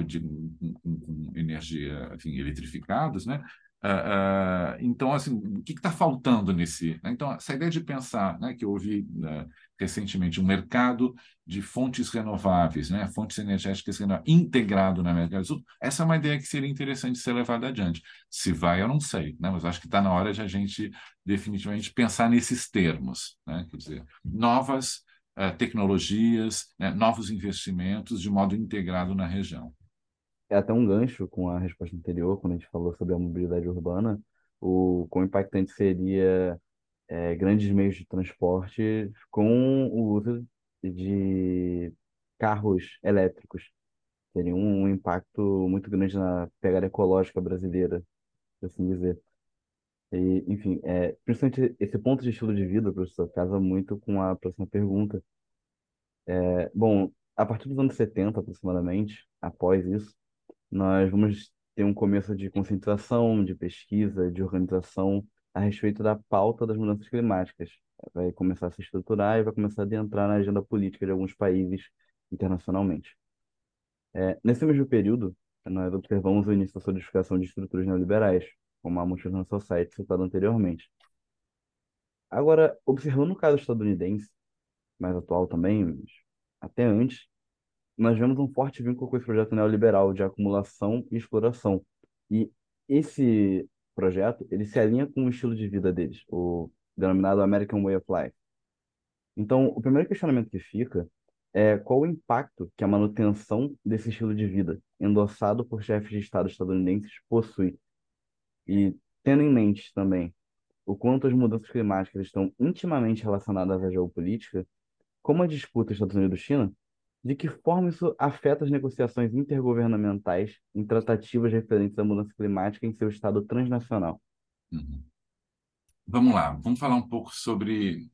com, com, energia, enfim, eletrificados, né? Uh, uh, então, assim, o que está faltando nesse? Né? Então, essa ideia de pensar, né, que eu ouvi uh, recentemente, um mercado de fontes renováveis, né, fontes energéticas renováveis, integrado na América do Sul, essa é uma ideia que seria interessante ser levada adiante. Se vai, eu não sei, né, mas acho que está na hora de a gente definitivamente pensar nesses termos, né, quer dizer, novas tecnologias, né, novos investimentos de modo integrado na região é até um gancho com a resposta anterior, quando a gente falou sobre a mobilidade urbana, o quão impactante seria é, grandes meios de transporte com o uso de carros elétricos. Teria um impacto muito grande na pegada ecológica brasileira, por assim dizer. E, enfim, é, principalmente esse ponto de estilo de vida, professor, casa muito com a próxima pergunta. É, bom, a partir dos anos 70, aproximadamente, após isso, nós vamos ter um começo de concentração, de pesquisa, de organização a respeito da pauta das mudanças climáticas. Vai começar a se estruturar e vai começar a adentrar na agenda política de alguns países internacionalmente. É, nesse mesmo período, nós observamos o início da solidificação de estruturas neoliberais, como a Multinational Society citada anteriormente. Agora, observando o caso estadunidense, mais atual também, até antes, nós vemos um forte vínculo com esse projeto neoliberal de acumulação e exploração. E esse projeto, ele se alinha com o estilo de vida deles, o denominado American Way of Life. Então, o primeiro questionamento que fica é qual o impacto que a manutenção desse estilo de vida, endossado por chefes de Estado estadunidenses, possui. E tendo em mente também o quanto as mudanças climáticas estão intimamente relacionadas à geopolítica, como a disputa Estados Unidos-China, de que forma isso afeta as negociações intergovernamentais em tratativas referentes à mudança climática em seu estado transnacional? Uhum. Vamos lá, vamos falar um pouco sobre.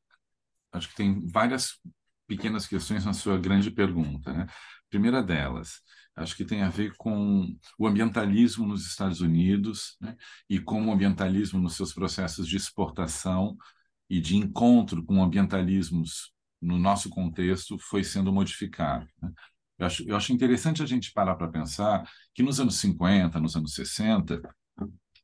Acho que tem várias pequenas questões na sua grande pergunta. Né? Primeira delas, acho que tem a ver com o ambientalismo nos Estados Unidos né? e como o ambientalismo nos seus processos de exportação e de encontro com ambientalismos no nosso contexto, foi sendo modificado. Né? Eu acho, eu acho interessante a gente parar para pensar que nos anos 50, nos anos 60,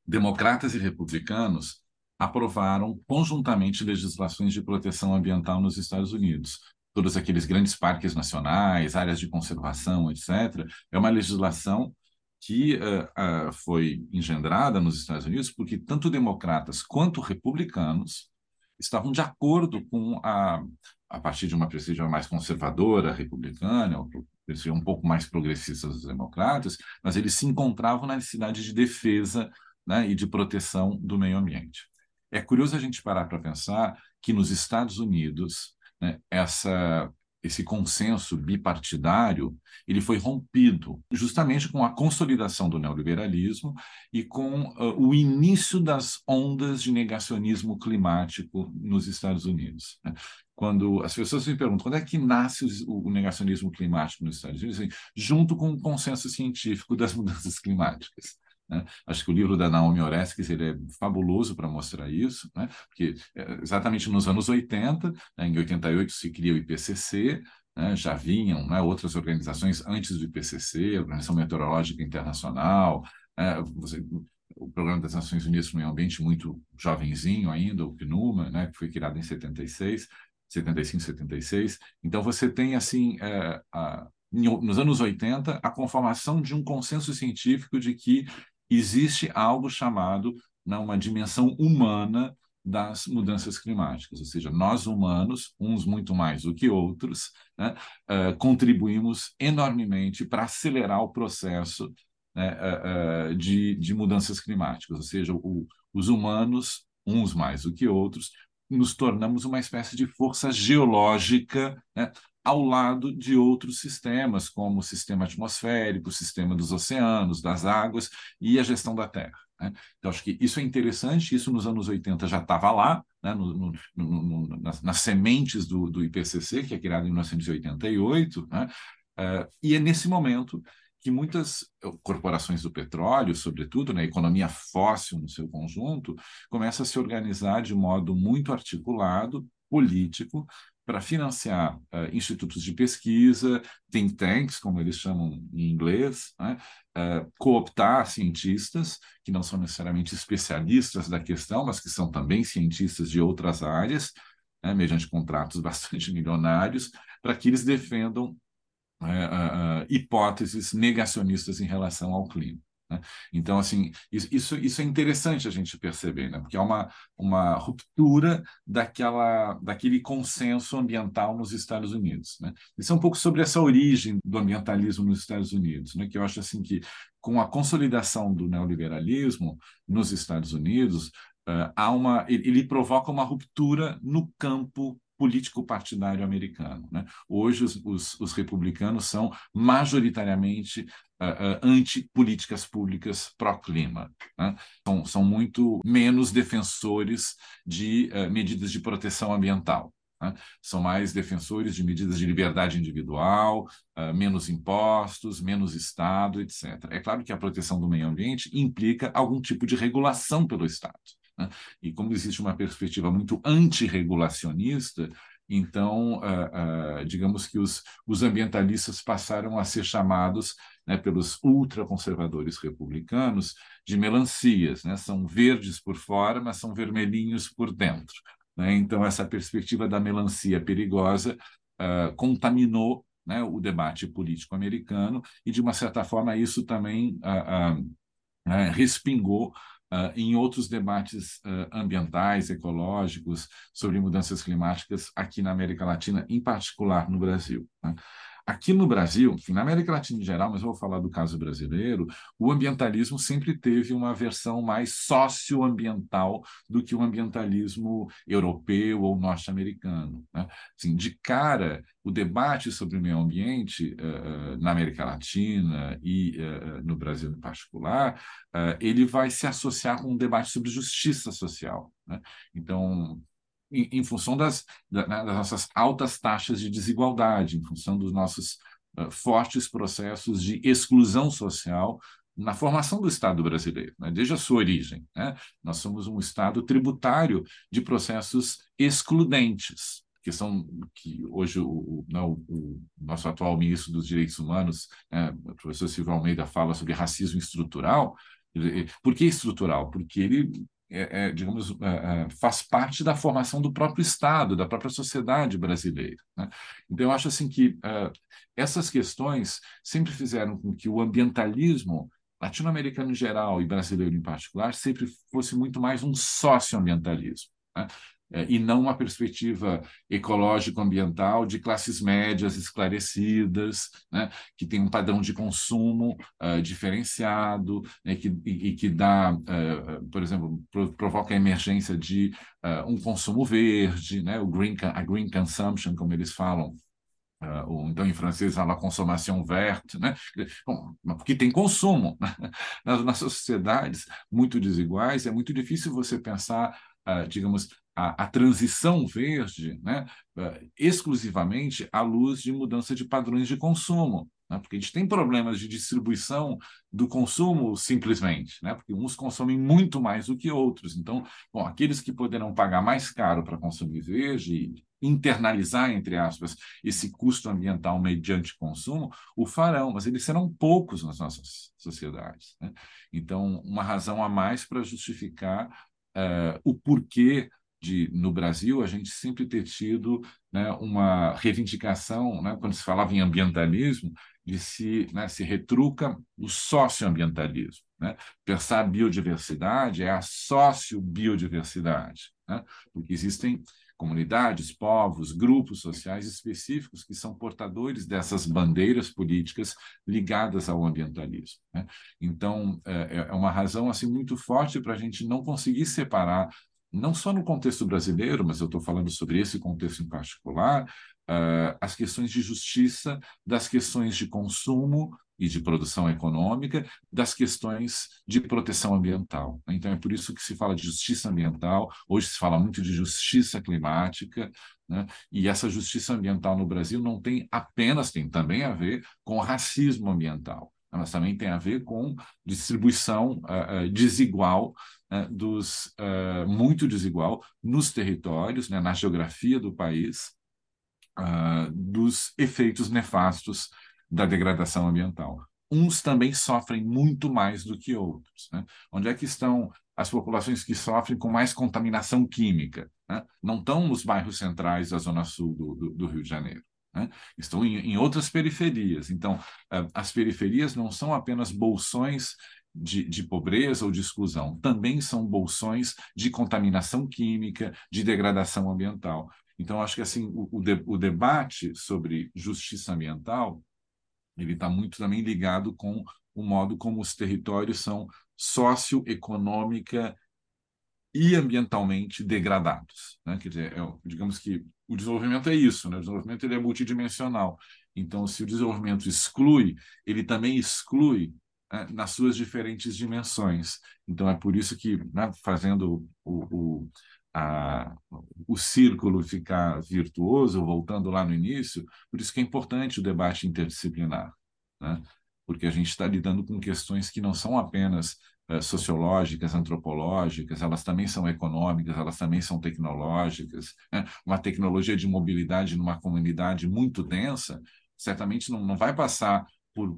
democratas e republicanos aprovaram conjuntamente legislações de proteção ambiental nos Estados Unidos. Todos aqueles grandes parques nacionais, áreas de conservação, etc. É uma legislação que uh, uh, foi engendrada nos Estados Unidos porque tanto democratas quanto republicanos estavam de acordo com a, a partir de uma perspectiva mais conservadora, republicana, um pouco mais progressista dos democratas, mas eles se encontravam na necessidade de defesa né, e de proteção do meio ambiente. É curioso a gente parar para pensar que nos Estados Unidos, né, essa esse consenso bipartidário ele foi rompido justamente com a consolidação do neoliberalismo e com uh, o início das ondas de negacionismo climático nos Estados Unidos. Né? Quando as pessoas me perguntam quando é que nasce o, o negacionismo climático nos Estados Unidos, assim, junto com o consenso científico das mudanças climáticas. Né? Acho que o livro da Naomi Oreskes ele é fabuloso para mostrar isso, né? porque é, exatamente nos anos 80, né, em 88 se cria o IPCC, né, já vinham né, outras organizações antes do IPCC, a Organização Meteorológica Internacional, né, você, o Programa das Nações Unidas para o Meio Ambiente muito jovenzinho ainda, o PNUMA, né, que foi criado em 76, 75, 76. Então você tem assim é, a, nos anos 80 a conformação de um consenso científico de que existe algo chamado né, uma dimensão humana das mudanças climáticas, ou seja, nós humanos, uns muito mais do que outros, né, uh, contribuímos enormemente para acelerar o processo né, uh, uh, de, de, mudanças climáticas, ou seja, o, os humanos, uns mais do que outros, nos tornamos uma espécie de força geológica né, ao lado de outros sistemas, como o sistema atmosférico, o sistema dos oceanos, das águas e a gestão da Terra. Né? Então, acho que isso é interessante, isso nos anos 80 já estava lá, né? no, no, no, nas, nas, sementes do, do, IPCC, que é criado em 1988, né? Uh, e é nesse momento que muitas corporações do petróleo, sobretudo, na né, economia fóssil no seu conjunto, começa a se organizar de modo muito articulado político para financiar uh, institutos de pesquisa, think tanks, como eles chamam em inglês, né? uh, cooptar cientistas que não são necessariamente especialistas da questão, mas que são também cientistas de outras áreas, né? mediante contratos bastante milionários, para que eles defendam uh, hipóteses negacionistas em relação ao clima. Né? Então, assim, isso, isso é interessante a gente perceber, né? porque há uma, uma ruptura daquela, daquele consenso ambiental nos Estados Unidos. Né? Isso é um pouco sobre essa origem do ambientalismo nos Estados Unidos, né? que eu acho assim que, com a consolidação do neoliberalismo nos Estados Unidos, uh, há uma, ele, ele provoca uma ruptura no campo político partidário americano. Né? Hoje, os, os, os, republicanos são majoritariamente uh, uh, anti-políticas públicas pró-clima. Né? São, são muito menos defensores de uh, medidas de proteção ambiental. Né? São mais defensores de medidas de liberdade individual, menos impostos, menos Estado, etc. É claro que a proteção do meio ambiente implica algum tipo de regulação pelo Estado. Né? E como existe uma perspectiva muito antirregulacionista, então, uh, uh, digamos que os, os, ambientalistas passaram a ser chamados né, pelos ultraconservadores republicanos de melancias. Né? São verdes por fora, mas são vermelhinhos por dentro. Né? Então, essa perspectiva da melancia perigosa uh, contaminou né, o debate político americano e, de uma certa forma, isso também né, respingou Uh, em outros debates uh, ambientais, ecológicos, sobre mudanças climáticas aqui na América Latina, em particular no Brasil. Né? Aqui no Brasil, enfim, na América Latina em geral, mas vou falar do caso brasileiro, o ambientalismo sempre teve uma versão mais socioambiental do que o ambientalismo europeu ou norte-americano. Né? Assim, de cara, o debate sobre o meio ambiente uh, na América Latina e uh, no Brasil em particular, uh, ele vai se associar com um debate sobre justiça social. Né? Então, em, em função das, da, né, das, nossas altas taxas de desigualdade, em função dos nossos uh, fortes processos de exclusão social na formação do Estado brasileiro, né, desde a sua origem. Né? Nós somos um Estado tributário de processos excludentes, que são que hoje o, não, né, o nosso atual ministro dos Direitos Humanos, né, o professor Silvio Almeida, fala sobre racismo estrutural. Por que estrutural? Porque ele é, é, digamos, é, é, faz parte da formação do próprio Estado, da própria sociedade brasileira. Né? Então, eu acho assim que é, essas questões sempre fizeram com que o ambientalismo latino-americano em geral e brasileiro em particular sempre fosse muito mais um socioambientalismo. Né? É, e não uma perspectiva ecológico-ambiental de classes médias esclarecidas, né, que tem um padrão de consumo uh, diferenciado, né, que, e, e, que dá, uh, por exemplo, pro, provoca a emergência de uh, um consumo verde, né, o green, a green consumption, como eles falam, Uh, ou então em francês, a consommation verte, né? Bom, porque tem consumo. Né? Nas nossas sociedades muito desiguais, é muito difícil você pensar, uh, digamos, a, a transição verde né, uh, exclusivamente à luz de mudança de padrões de consumo. Né, porque a gente tem problemas de distribuição do consumo simplesmente, né, porque uns consomem muito mais do que outros. Então, bom, aqueles que poderão pagar mais caro para consumir verde internalizar, entre aspas, esse custo ambiental mediante consumo, o farão, mas eles serão poucos nas nossas sociedades. Né? Então, uma razão a mais para justificar uh, o porquê de, no Brasil, a gente sempre ter tido né, uma reivindicação, né, quando se falava em ambientalismo, de se, né, se retruca o socioambientalismo. Né? Pensar biodiversidade é a sociobiodiversidade, né? porque existem comunidades, povos, grupos sociais específicos que são portadores dessas bandeiras políticas ligadas ao ambientalismo. Né? Então, é, é uma razão assim muito forte para a gente não conseguir separar não só no contexto brasileiro, mas eu estou falando sobre esse contexto em particular, uh, as questões de justiça, das questões de consumo e de produção econômica, das questões de proteção ambiental. Então, é por isso que se fala de justiça ambiental, hoje se fala muito de justiça climática, né? e essa justiça ambiental no Brasil não tem apenas, tem também a ver com racismo ambiental mas também tem a ver com distribuição uh, uh, desigual uh, dos muito desigual nos territórios, né, na geografia do país, uh, dos efeitos nefastos da degradação ambiental. Uns também sofrem muito mais do que outros. Né? Onde é que estão as populações que sofrem com mais contaminação química? Né? Não estão nos bairros centrais da zona sul do, do, do Rio de Janeiro. Né? Estão em, em, outras periferias. Então, uh, as periferias não são apenas bolsões de, de, pobreza ou de exclusão, também são bolsões de contaminação química, de degradação ambiental. Então, acho que assim o, o, de, o debate sobre justiça ambiental ele está muito também ligado com o modo como os territórios são socioeconômica e ambientalmente degradados. Né? Quer dizer, é, digamos que o desenvolvimento é isso, né? o desenvolvimento ele é multidimensional. Então, se o desenvolvimento exclui, ele também exclui né, nas suas diferentes dimensões. Então, é por isso que, né, fazendo o, o, a, o círculo ficar virtuoso, voltando lá no início, por isso que é importante o debate interdisciplinar, né? porque a gente está lidando com questões que não são apenas sociológicas, antropológicas, elas também são econômicas, elas também são tecnológicas. Né? Uma tecnologia de mobilidade numa comunidade muito densa certamente não, não vai passar por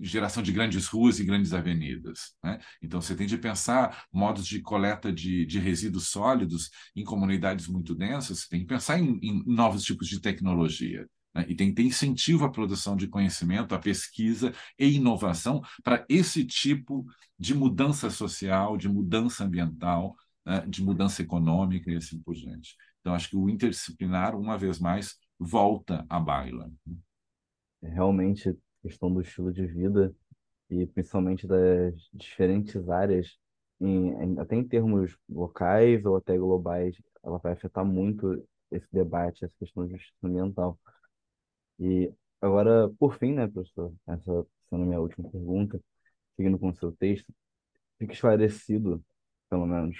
geração de grandes ruas e grandes avenidas. Né? Então, você tem de pensar modos de coleta de, de resíduos sólidos em comunidades muito densas, você tem que pensar em, em novos tipos de tecnologia. Né? E tem que ter incentivo à produção de conhecimento, à pesquisa e inovação para esse tipo de mudança social, de mudança ambiental, né? de mudança econômica e assim por diante. Então, acho que o interdisciplinar, uma vez mais, volta à baila. Realmente questão do estilo de vida e principalmente das diferentes áreas, em, até em termos locais ou até globais, ela vai afetar muito esse debate, essa questão de justiça ambiental. E agora, por fim, né, professor, essa sendo a minha última pergunta, seguindo com o seu texto, fica esclarecido, pelo menos,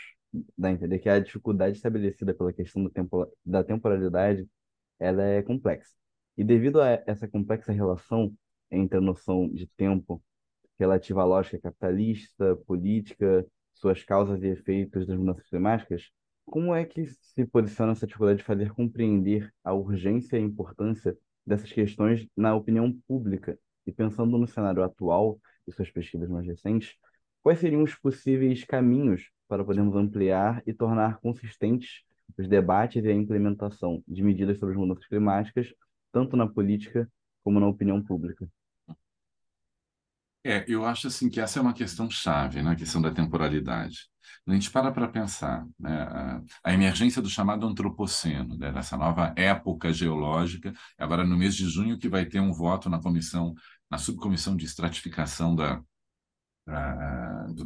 dá a entender que a dificuldade estabelecida pela questão do tempo, da temporalidade, ela é complexa. E devido a essa complexa relação entre a noção de tempo relativa à lógica capitalista, política, suas causas e efeitos das mudanças climáticas, como é que se posiciona essa dificuldade de fazer compreender a urgência e a importância dessas questões na opinião pública? E pensando no cenário atual e suas pesquisas mais recentes, quais seriam os possíveis caminhos para podermos ampliar e tornar consistentes os debates e a implementação de medidas sobre as mudanças climáticas, tanto na política como na opinião pública? É, eu acho assim que essa é uma questão chave, né, a questão da temporalidade. A gente para para pensar, né, a, a, emergência do chamado antropoceno, né, dessa nova época geológica, agora no mês de junho que vai ter um voto na comissão, na subcomissão de estratificação da,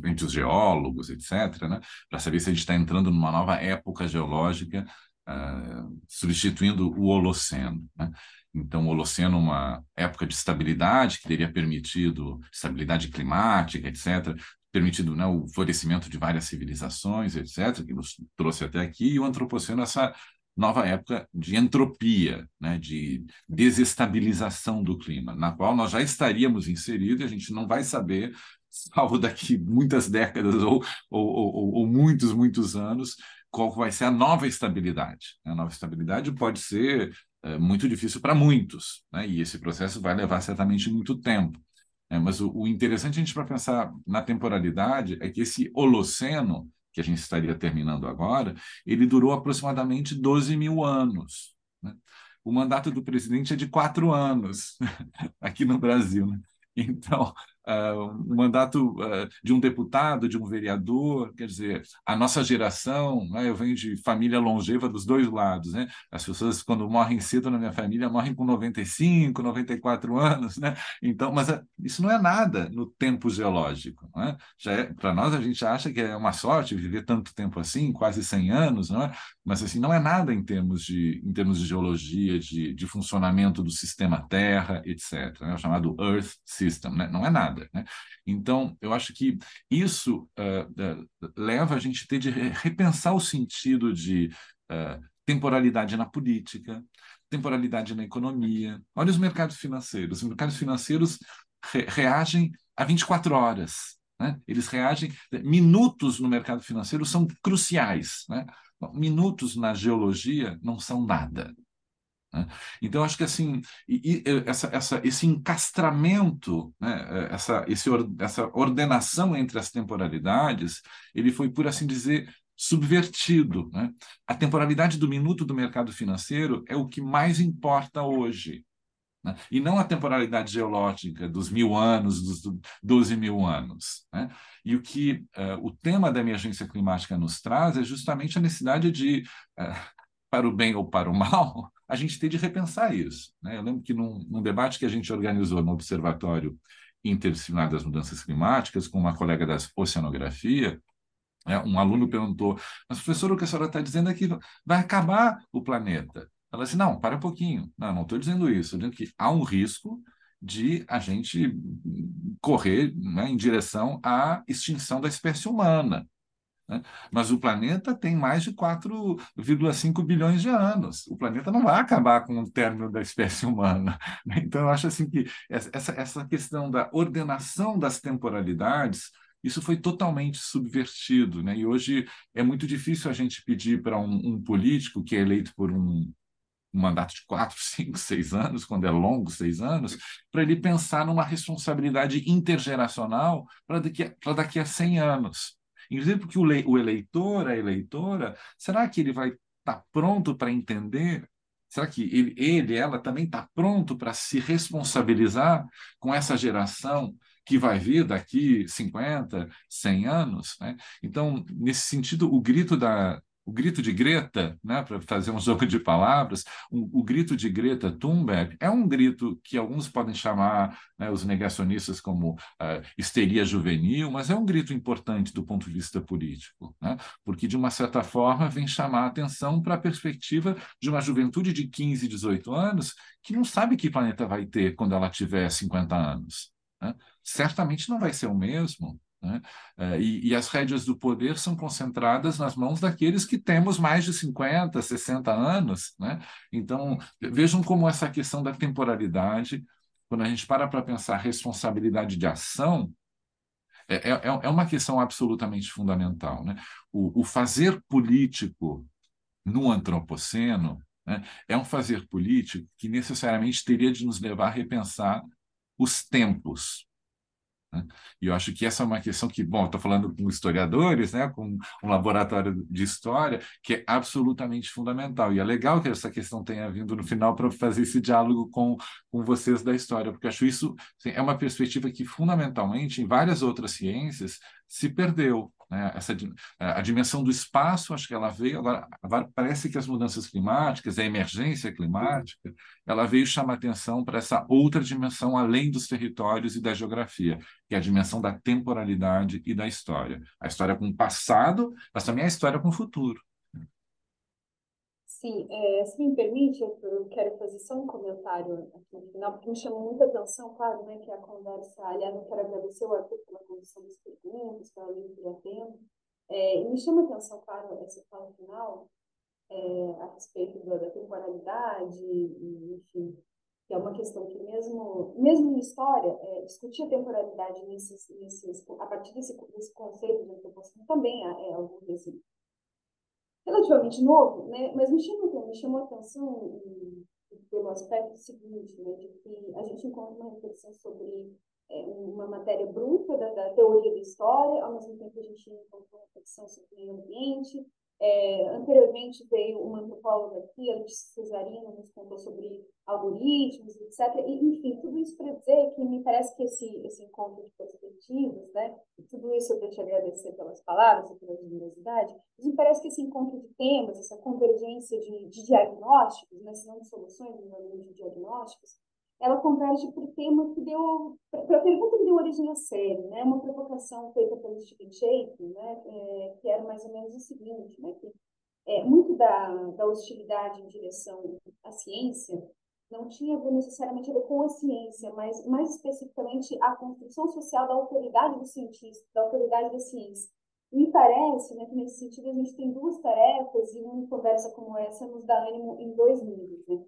entre os geólogos, etc., né, para saber se a gente está entrando numa nova época geológica, uh, substituindo o Holoceno. Né? Então, o Holoceno, uma época de estabilidade que teria permitido estabilidade climática, etc., permitido né, o florescimento de várias civilizações, etc., que nos trouxe até aqui, e o Antropoceno, essa nova época de entropia, né, de desestabilização do clima, na qual nós já estaríamos inseridos e a gente não vai saber, salvo daqui muitas décadas ou, ou, ou, ou muitos, muitos anos, qual vai ser a nova estabilidade. A nova estabilidade pode ser é, muito difícil para muitos, né? e esse processo vai levar certamente muito tempo. É, mas o, o, interessante a gente para pensar na temporalidade é que esse Holoceno, que a gente estaria terminando agora, ele durou aproximadamente 12 mil anos. Né? O mandato do presidente é de quatro anos aqui no Brasil. Né? Então, uh, o mandato uh, de um deputado, de um vereador, quer dizer, a nossa geração, né, eu venho de família longeva dos dois lados, né? As pessoas, quando morrem cedo na minha família, morrem com 95, 94 anos, né? Então, mas uh, isso não é nada no tempo geológico, né? Já é, para nós, a gente acha que é uma sorte viver tanto tempo assim, quase 100 anos, não é? Mas, assim, não é nada em termos de, em termos de geologia, de, de funcionamento do sistema Terra, etc. Né? O chamado Earth System, né? Não é nada nada. Né? Então, eu acho que isso uh, uh, leva a gente a ter de repensar o sentido de uh, temporalidade na política, temporalidade na economia. Olha os mercados financeiros. Os mercados financeiros re reagem a 24 horas. Né? Eles reagem. Minutos no mercado financeiro são cruciais. Né? Minutos na geologia não são nada. Né? Então, acho que assim, e, e, essa, essa, esse encastramento, né, essa, esse, essa ordenação entre as temporalidades, ele foi, por assim dizer, subvertido. Né? A temporalidade do minuto do mercado financeiro é o que mais importa hoje. Né? E não a temporalidade geológica dos mil anos, dos doze mil anos. Né? E o que uh, o tema da emergência climática nos traz é justamente a necessidade de, uh, para o bem ou para o mal, a gente ter de repensar isso. Né? Eu lembro que num, num, debate que a gente organizou no Observatório Interdisciplinar das Mudanças Climáticas, com uma colega da Oceanografia, né, um aluno perguntou, mas professor, o que a senhora está dizendo é que vai acabar o planeta. Ela disse, não, para um pouquinho. Não, não estou dizendo isso. Estou dizendo que há um risco de a gente correr né, em direção à extinção da espécie humana. Né? Mas o planeta tem mais de 4,5 bilhões de anos. O planeta não vai acabar com o término da espécie humana. Né? Então, eu acho assim que essa, essa questão da ordenação das temporalidades isso foi totalmente subvertido. Né? E hoje é muito difícil a gente pedir para um, um, político que é eleito por um, um mandato de quatro, cinco, seis anos, quando é longo, seis anos, para ele pensar numa responsabilidade intergeracional para daqui, daqui a 100 anos. Inclusive porque o, le, o eleitor, a eleitora, será que ele vai estar tá pronto para entender? Será que ele, ele ela também está pronto para se responsabilizar com essa geração que vai vir daqui 50, 100 anos? Né? Então, nesse sentido, o grito da, o grito de Greta, né, para fazer um jogo de palavras, o, o, grito de Greta Thunberg é um grito que alguns podem chamar, né, os negacionistas, como uh, histeria juvenil, mas é um grito importante do ponto de vista político, né, porque, de uma certa forma, vem chamar a atenção para a perspectiva de uma juventude de 15, 18 anos que não sabe que planeta vai ter quando ela tiver 50 anos. Né? Certamente não vai ser o mesmo. Né? É, e, e, as rédeas do poder são concentradas nas mãos daqueles que temos mais de 50, 60 anos. Né? Então, vejam como essa questão da temporalidade, quando a gente para para pensar responsabilidade de ação, é, é, é uma questão absolutamente fundamental. Né? O, o fazer político no antropoceno né, é um fazer político que necessariamente teria de nos levar a repensar os tempos, né? E eu acho que essa é uma questão que, bom, estou falando com historiadores, né, com um laboratório de história, que é absolutamente fundamental. E é legal que essa questão tenha vindo no final para fazer esse diálogo com, com vocês da história, porque acho isso assim, é uma perspectiva que, fundamentalmente, em várias outras ciências, se perdeu. Né? Essa, a dimensão do espaço, acho que ela veio, agora, agora parece que as mudanças climáticas, a emergência climática, ela veio chamar atenção para essa outra dimensão além dos territórios e da geografia, que é a dimensão da temporalidade e da história. A história com o passado, mas também a história com o futuro. Sim, é, se me permite, eu quero fazer só um comentário aqui no final, porque me chamou muita atenção, claro, né, que a conversa, aliás, eu quero agradecer o Arthur pela condição das perguntas, pela leitura tempo, é, e me chama atenção, claro, essa fala final, é, a respeito da, da temporalidade, e, enfim, que é uma questão que mesmo, mesmo em história, é, discutir a temporalidade nesses, nesses, a partir desse, desse conceito de antropoceno também é, é algo desse, relativamente novo, né? mas me chamou, me chamou a atenção pelo aspecto seguinte, né? de que a gente encontra uma reflexão sobre é, uma matéria bruta da, da, teoria da história, ao mesmo tempo a gente encontra uma reflexão sobre o meio ambiente, é, anteriormente veio uma antropóloga aqui, a Letícia Cesarino, nos contou sobre algoritmos, etc. E, enfim, tudo isso para dizer que me parece que esse, esse encontro de perspectivas, né, tudo isso eu te agradecer pelas palavras e pela generosidade, mas me parece que esse encontro de temas, essa convergência de, de diagnósticos, né, se não de soluções, mas de diagnósticos, ela converge para o tema que deu, para a pergunta que deu origem à série, né? Uma provocação feita pelo Stephen Shape, né? É, que era mais ou menos o seguinte, né? Que é, muito da, da hostilidade em direção à ciência não tinha necessariamente a ver com a ciência, mas mais especificamente a construção social da autoridade do cientista, da autoridade da ciência. Me parece né, que, nesse sentido, a gente tem duas tarefas e uma conversa como essa nos dá ânimo em dois níveis. Né?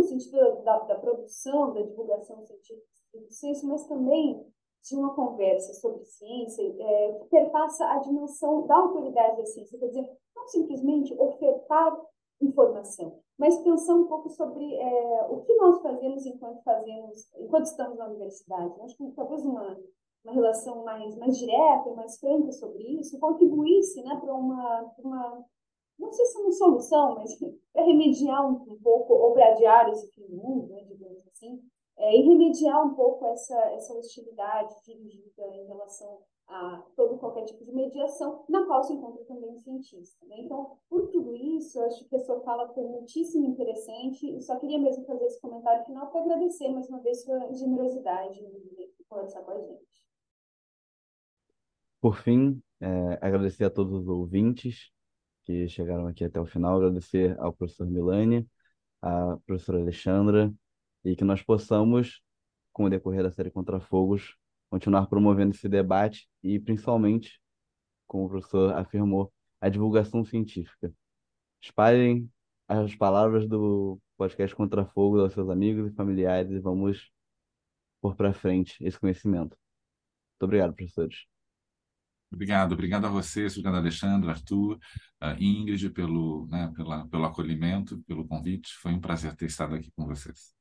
No sentido da, da produção, da divulgação científica de ciência, mas também de uma conversa sobre ciência é, que perpassa a dimensão da autoridade da ciência, quer dizer, não simplesmente ofertar informação, mas pensar um pouco sobre é, o que nós fazemos enquanto fazemos, enquanto estamos na universidade. Acho que talvez uma, uma relação mais, mais direta, mais franca sobre isso, contribuísse né, para uma, uma, não sei se é uma solução, mas para remediar um, um, pouco, ou para adiar esse fim do mundo, né, digamos assim, é, e remediar um pouco essa, essa hostilidade dirigida em relação a todo qualquer tipo de mediação, na qual se encontra também o cientista. Né? Então, por tudo isso, eu acho que a sua fala foi muitíssimo interessante e só queria mesmo fazer esse comentário final para agradecer mais uma vez sua generosidade em conversar com a gente. Por fim, é, agradecer a todos os ouvintes que chegaram aqui até o final, agradecer ao professor Milani, à professora Alexandra, e que nós possamos, com o decorrer da série Contra Fogos, continuar promovendo esse debate e, principalmente, como o professor afirmou, a divulgação científica. Espalhem as palavras do podcast Contra Fogo aos seus amigos e familiares e vamos pôr para frente esse conhecimento. Muito obrigado, professores. Obrigado, obrigado a vocês, obrigado Alexandre, Arthur, Ingrid pelo, né, pela, pelo acolhimento, pelo convite. Foi um prazer ter estado aqui com vocês.